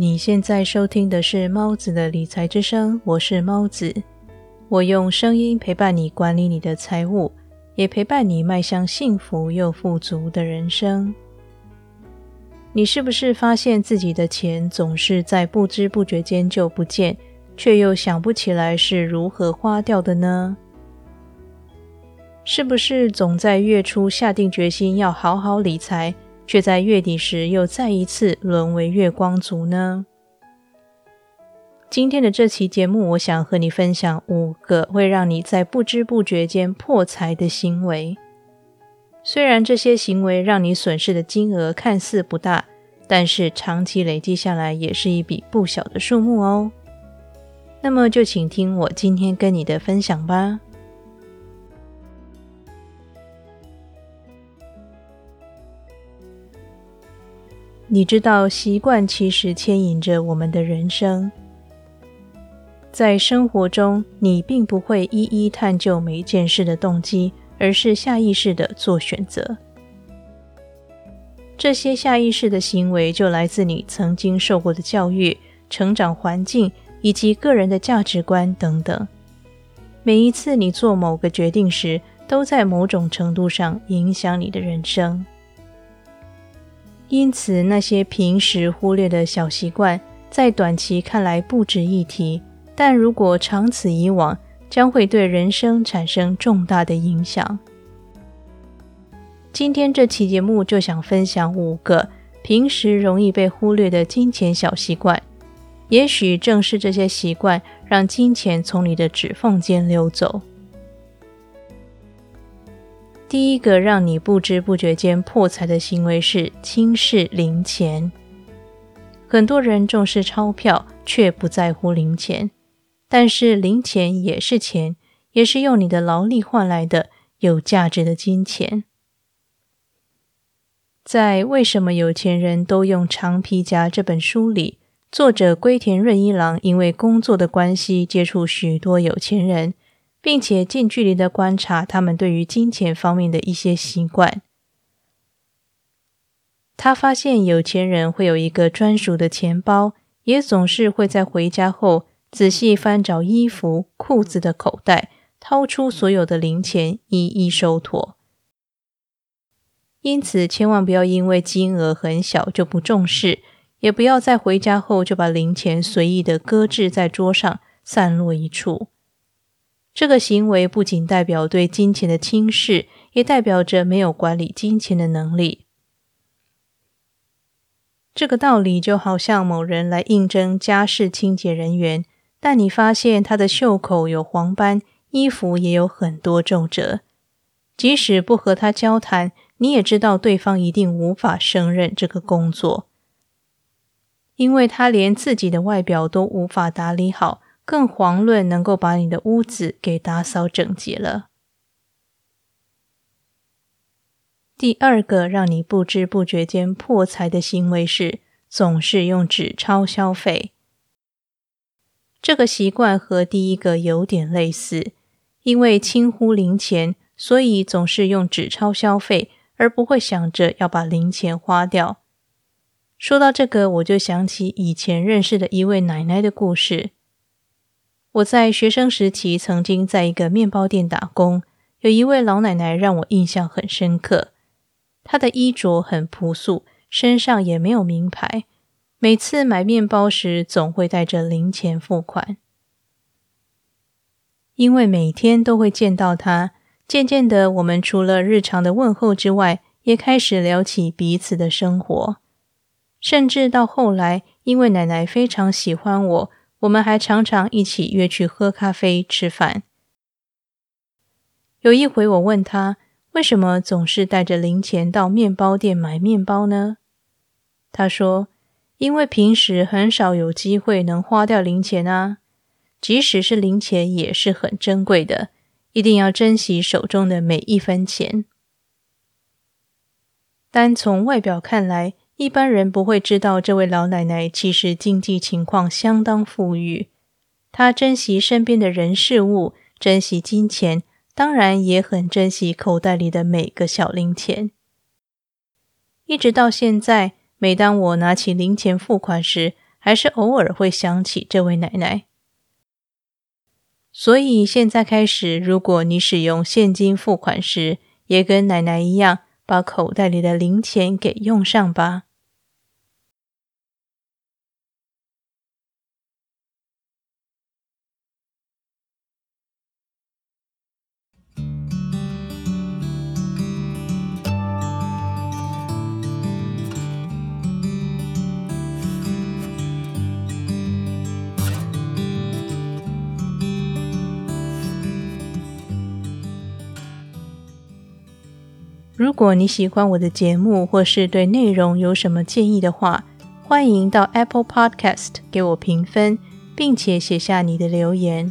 你现在收听的是猫子的理财之声，我是猫子，我用声音陪伴你管理你的财务，也陪伴你迈向幸福又富足的人生。你是不是发现自己的钱总是在不知不觉间就不见，却又想不起来是如何花掉的呢？是不是总在月初下定决心要好好理财？却在月底时又再一次沦为月光族呢？今天的这期节目，我想和你分享五个会让你在不知不觉间破财的行为。虽然这些行为让你损失的金额看似不大，但是长期累积下来也是一笔不小的数目哦。那么就请听我今天跟你的分享吧。你知道，习惯其实牵引着我们的人生。在生活中，你并不会一一探究每件事的动机，而是下意识的做选择。这些下意识的行为就来自你曾经受过的教育、成长环境以及个人的价值观等等。每一次你做某个决定时，都在某种程度上影响你的人生。因此，那些平时忽略的小习惯，在短期看来不值一提，但如果长此以往，将会对人生产生重大的影响。今天这期节目就想分享五个平时容易被忽略的金钱小习惯，也许正是这些习惯，让金钱从你的指缝间溜走。第一个让你不知不觉间破财的行为是轻视零钱。很多人重视钞票，却不在乎零钱。但是零钱也是钱，也是用你的劳力换来的有价值的金钱。在《为什么有钱人都用长皮夹》这本书里，作者龟田润一郎因为工作的关系，接触许多有钱人。并且近距离的观察他们对于金钱方面的一些习惯，他发现有钱人会有一个专属的钱包，也总是会在回家后仔细翻找衣服、裤子的口袋，掏出所有的零钱，一一收妥。因此，千万不要因为金额很小就不重视，也不要在回家后就把零钱随意的搁置在桌上，散落一处。这个行为不仅代表对金钱的轻视，也代表着没有管理金钱的能力。这个道理就好像某人来应征家事清洁人员，但你发现他的袖口有黄斑，衣服也有很多皱褶。即使不和他交谈，你也知道对方一定无法胜任这个工作，因为他连自己的外表都无法打理好。更遑论能够把你的屋子给打扫整洁了。第二个让你不知不觉间破财的行为是，总是用纸钞消费。这个习惯和第一个有点类似，因为轻忽零钱，所以总是用纸钞消费，而不会想着要把零钱花掉。说到这个，我就想起以前认识的一位奶奶的故事。我在学生时期曾经在一个面包店打工，有一位老奶奶让我印象很深刻。她的衣着很朴素，身上也没有名牌。每次买面包时，总会带着零钱付款。因为每天都会见到她，渐渐的，我们除了日常的问候之外，也开始聊起彼此的生活。甚至到后来，因为奶奶非常喜欢我。我们还常常一起约去喝咖啡、吃饭。有一回，我问他为什么总是带着零钱到面包店买面包呢？他说：“因为平时很少有机会能花掉零钱啊，即使是零钱也是很珍贵的，一定要珍惜手中的每一分钱。”单从外表看来。一般人不会知道，这位老奶奶其实经济情况相当富裕。她珍惜身边的人事物，珍惜金钱，当然也很珍惜口袋里的每个小零钱。一直到现在，每当我拿起零钱付款时，还是偶尔会想起这位奶奶。所以现在开始，如果你使用现金付款时，也跟奶奶一样，把口袋里的零钱给用上吧。如果你喜欢我的节目，或是对内容有什么建议的话，欢迎到 Apple Podcast 给我评分，并且写下你的留言。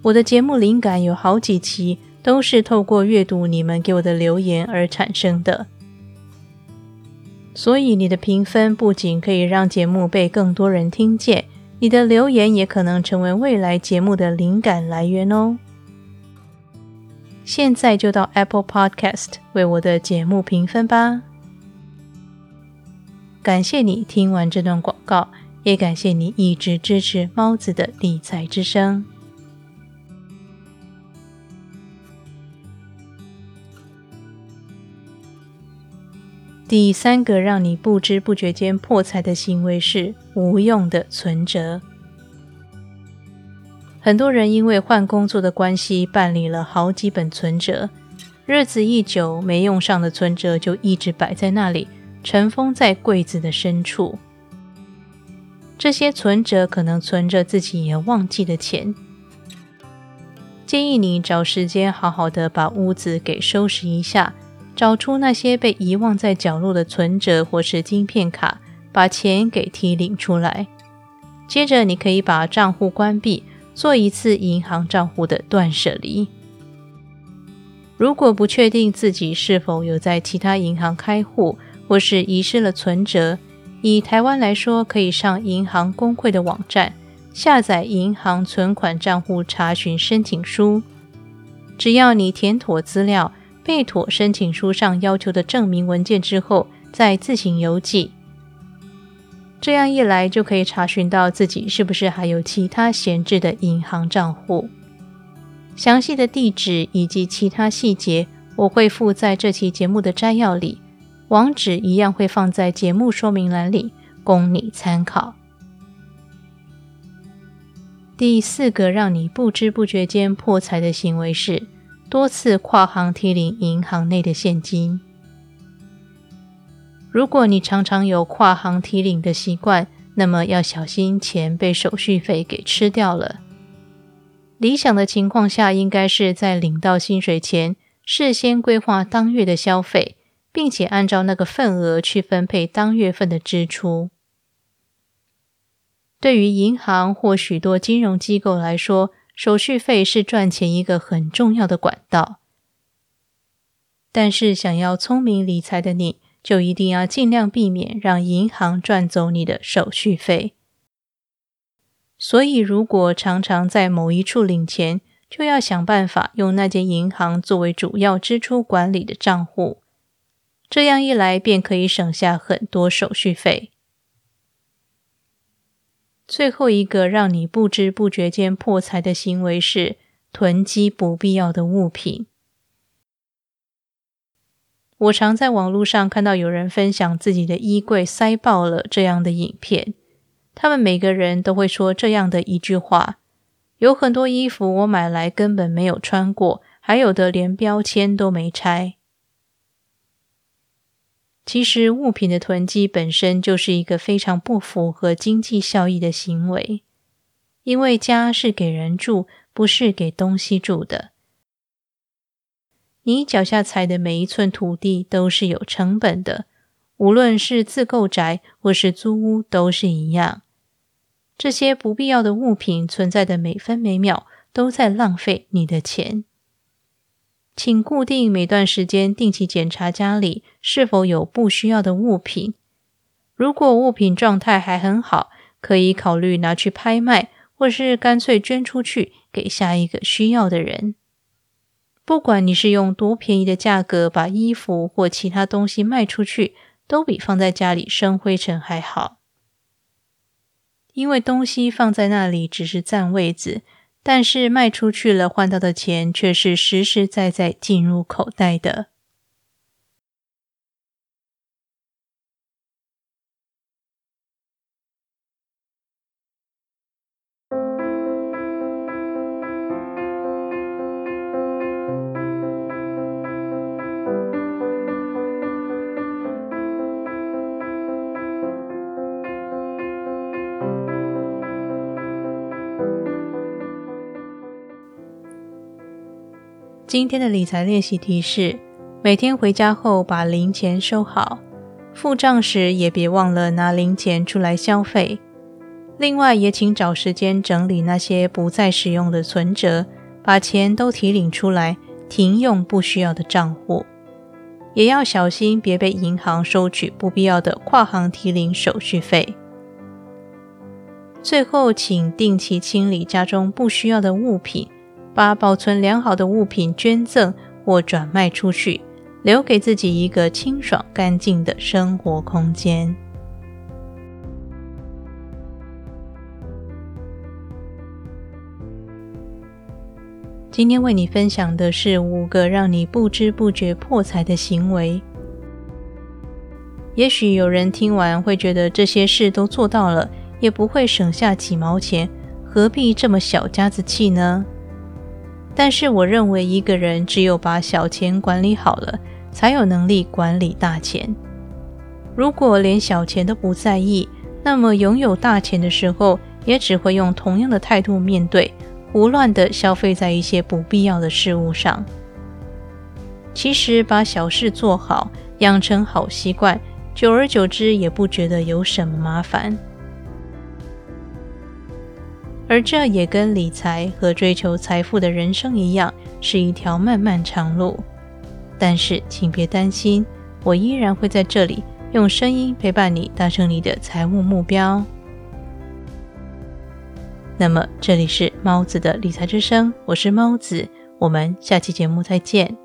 我的节目灵感有好几期都是透过阅读你们给我的留言而产生的，所以你的评分不仅可以让节目被更多人听见，你的留言也可能成为未来节目的灵感来源哦。现在就到 Apple Podcast 为我的节目评分吧！感谢你听完这段广告，也感谢你一直支持猫子的理财之声。第三个让你不知不觉间破财的行为是无用的存折。很多人因为换工作的关系，办理了好几本存折，日子一久，没用上的存折就一直摆在那里，尘封在柜子的深处。这些存折可能存着自己也忘记的钱。建议你找时间好好的把屋子给收拾一下，找出那些被遗忘在角落的存折或是金片卡，把钱给提领出来。接着，你可以把账户关闭。做一次银行账户的断舍离。如果不确定自己是否有在其他银行开户，或是遗失了存折，以台湾来说，可以上银行工会的网站下载银行存款账户查询申请书。只要你填妥资料，备妥申请书上要求的证明文件之后，再自行邮寄。这样一来，就可以查询到自己是不是还有其他闲置的银行账户。详细的地址以及其他细节，我会附在这期节目的摘要里，网址一样会放在节目说明栏里，供你参考。第四个让你不知不觉间破财的行为是多次跨行提领银行内的现金。如果你常常有跨行提领的习惯，那么要小心钱被手续费给吃掉了。理想的情况下，应该是在领到薪水前，事先规划当月的消费，并且按照那个份额去分配当月份的支出。对于银行或许多金融机构来说，手续费是赚钱一个很重要的管道。但是，想要聪明理财的你，就一定要尽量避免让银行赚走你的手续费。所以，如果常常在某一处领钱，就要想办法用那间银行作为主要支出管理的账户。这样一来，便可以省下很多手续费。最后一个让你不知不觉间破财的行为是囤积不必要的物品。我常在网络上看到有人分享自己的衣柜塞爆了这样的影片，他们每个人都会说这样的一句话：有很多衣服我买来根本没有穿过，还有的连标签都没拆。其实物品的囤积本身就是一个非常不符合经济效益的行为，因为家是给人住，不是给东西住的。你脚下踩的每一寸土地都是有成本的，无论是自购宅或是租屋都是一样。这些不必要的物品存在的每分每秒都在浪费你的钱。请固定每段时间定期检查家里是否有不需要的物品。如果物品状态还很好，可以考虑拿去拍卖，或是干脆捐出去给下一个需要的人。不管你是用多便宜的价格把衣服或其他东西卖出去，都比放在家里生灰尘还好。因为东西放在那里只是占位子，但是卖出去了换到的钱却是实实在在进入口袋的。今天的理财练习题是：每天回家后把零钱收好，付账时也别忘了拿零钱出来消费。另外，也请找时间整理那些不再使用的存折，把钱都提领出来，停用不需要的账户。也要小心，别被银行收取不必要的跨行提领手续费。最后，请定期清理家中不需要的物品。把保存良好的物品捐赠或转卖出去，留给自己一个清爽干净的生活空间。今天为你分享的是五个让你不知不觉破财的行为。也许有人听完会觉得这些事都做到了，也不会省下几毛钱，何必这么小家子气呢？但是我认为，一个人只有把小钱管理好了，才有能力管理大钱。如果连小钱都不在意，那么拥有大钱的时候，也只会用同样的态度面对，胡乱的消费在一些不必要的事物上。其实，把小事做好，养成好习惯，久而久之也不觉得有什么麻烦。而这也跟理财和追求财富的人生一样，是一条漫漫长路。但是，请别担心，我依然会在这里用声音陪伴你，达成你的财务目标。那么，这里是猫子的理财之声，我是猫子，我们下期节目再见。